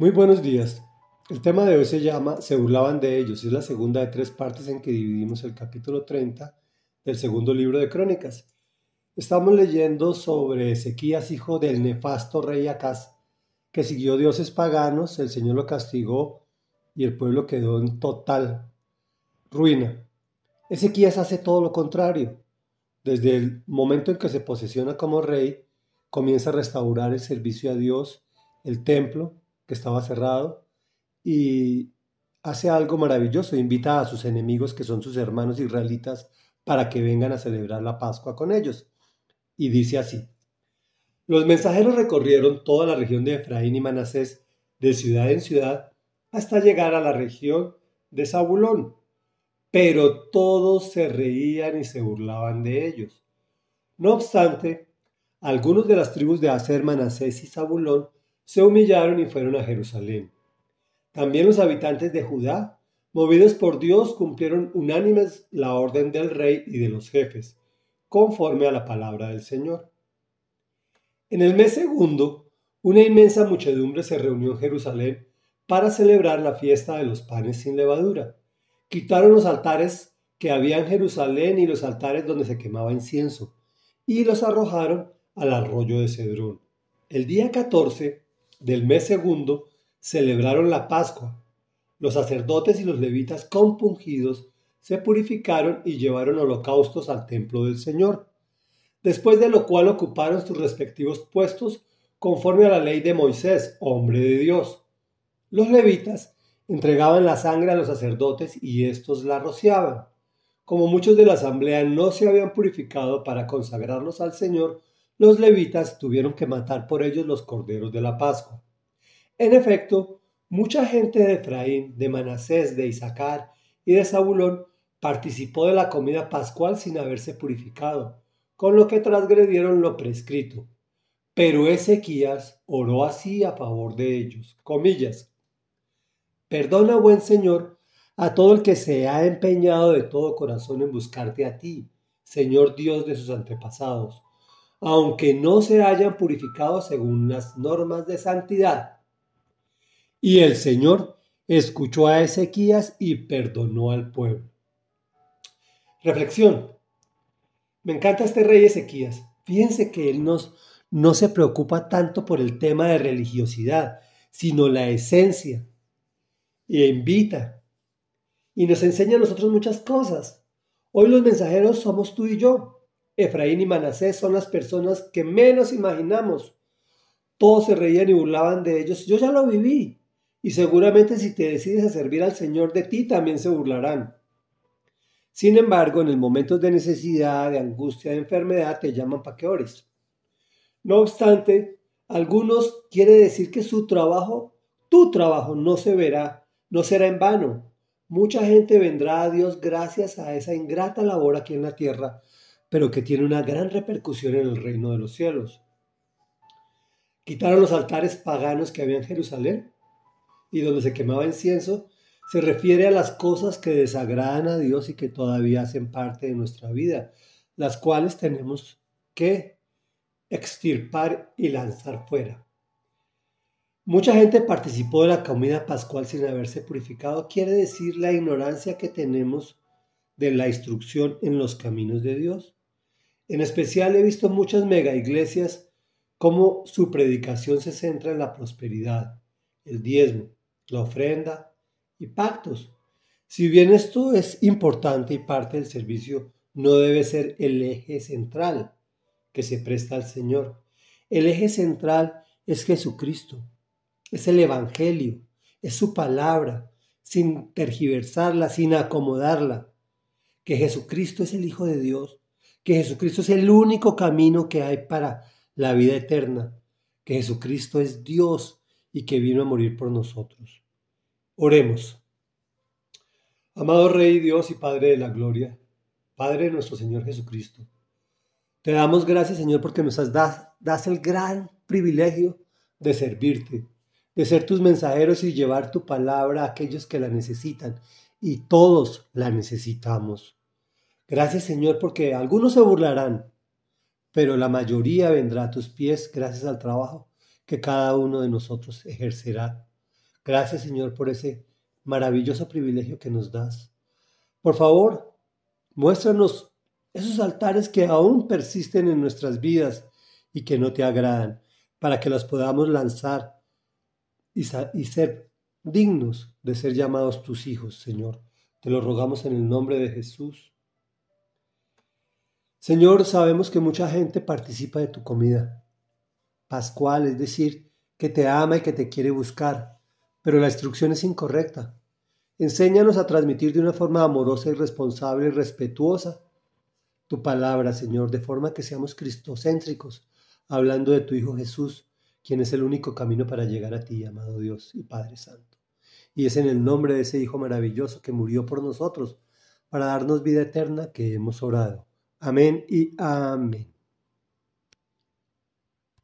Muy buenos días. El tema de hoy se llama Se burlaban de ellos. Es la segunda de tres partes en que dividimos el capítulo 30 del segundo libro de Crónicas. Estamos leyendo sobre Ezequías, hijo del nefasto rey Acaz, que siguió dioses paganos, el Señor lo castigó y el pueblo quedó en total ruina. Ezequías hace todo lo contrario. Desde el momento en que se posesiona como rey, comienza a restaurar el servicio a Dios, el templo, que estaba cerrado, y hace algo maravilloso, invita a sus enemigos, que son sus hermanos israelitas, para que vengan a celebrar la Pascua con ellos. Y dice así, los mensajeros recorrieron toda la región de Efraín y Manasés, de ciudad en ciudad, hasta llegar a la región de Zabulón. Pero todos se reían y se burlaban de ellos. No obstante, algunos de las tribus de Aser, Manasés y Zabulón se humillaron y fueron a Jerusalén. También los habitantes de Judá, movidos por Dios, cumplieron unánimes la orden del rey y de los jefes, conforme a la palabra del Señor. En el mes segundo, una inmensa muchedumbre se reunió en Jerusalén para celebrar la fiesta de los panes sin levadura. Quitaron los altares que había en Jerusalén y los altares donde se quemaba incienso, y los arrojaron al arroyo de Cedrón. El día 14 del mes segundo celebraron la Pascua. Los sacerdotes y los levitas compungidos se purificaron y llevaron holocaustos al templo del Señor, después de lo cual ocuparon sus respectivos puestos conforme a la ley de Moisés, hombre de Dios. Los levitas entregaban la sangre a los sacerdotes y éstos la rociaban. Como muchos de la asamblea no se habían purificado para consagrarlos al Señor, los levitas tuvieron que matar por ellos los corderos de la Pascua. En efecto, mucha gente de Efraín, de Manasés, de Isaacar y de Zabulón participó de la comida pascual sin haberse purificado, con lo que transgredieron lo prescrito. Pero Ezequías oró así a favor de ellos. Comillas. Perdona, buen Señor, a todo el que se ha empeñado de todo corazón en buscarte a ti, Señor Dios de sus antepasados, aunque no se hayan purificado según las normas de santidad y el Señor escuchó a Ezequías y perdonó al pueblo. Reflexión. Me encanta este rey Ezequías. Fíjense que él nos, no se preocupa tanto por el tema de religiosidad, sino la esencia. Y invita. Y nos enseña a nosotros muchas cosas. Hoy los mensajeros somos tú y yo. Efraín y Manasés son las personas que menos imaginamos. Todos se reían y burlaban de ellos. Yo ya lo viví. Y seguramente si te decides a servir al Señor de ti, también se burlarán. Sin embargo, en el momento de necesidad, de angustia, de enfermedad, te llaman para que ores. No obstante, algunos quiere decir que su trabajo, tu trabajo, no se verá, no será en vano. Mucha gente vendrá a Dios gracias a esa ingrata labor aquí en la tierra, pero que tiene una gran repercusión en el reino de los cielos. Quitaron los altares paganos que había en Jerusalén y donde se quemaba incienso, se refiere a las cosas que desagradan a Dios y que todavía hacen parte de nuestra vida, las cuales tenemos que extirpar y lanzar fuera. Mucha gente participó de la comida pascual sin haberse purificado. Quiere decir la ignorancia que tenemos de la instrucción en los caminos de Dios. En especial he visto muchas mega iglesias como su predicación se centra en la prosperidad, el diezmo, la ofrenda y pactos. Si bien esto es importante y parte del servicio, no debe ser el eje central que se presta al Señor. El eje central es Jesucristo, es el Evangelio, es su palabra, sin tergiversarla, sin acomodarla. Que Jesucristo es el Hijo de Dios, que Jesucristo es el único camino que hay para la vida eterna, que Jesucristo es Dios y que vino a morir por nosotros. Oremos. Amado Rey Dios y Padre de la Gloria, Padre de nuestro Señor Jesucristo, te damos gracias Señor porque nos das, das el gran privilegio de servirte, de ser tus mensajeros y llevar tu palabra a aquellos que la necesitan y todos la necesitamos. Gracias Señor porque algunos se burlarán, pero la mayoría vendrá a tus pies gracias al trabajo que cada uno de nosotros ejercerá. Gracias, Señor, por ese maravilloso privilegio que nos das. Por favor, muéstranos esos altares que aún persisten en nuestras vidas y que no te agradan, para que los podamos lanzar y, y ser dignos de ser llamados tus hijos, Señor. Te lo rogamos en el nombre de Jesús. Señor, sabemos que mucha gente participa de tu comida pascual, es decir, que te ama y que te quiere buscar, pero la instrucción es incorrecta. Enséñanos a transmitir de una forma amorosa y responsable y respetuosa tu palabra, Señor, de forma que seamos cristocéntricos, hablando de tu Hijo Jesús, quien es el único camino para llegar a ti, amado Dios y Padre Santo. Y es en el nombre de ese Hijo maravilloso que murió por nosotros, para darnos vida eterna, que hemos orado. Amén y amén.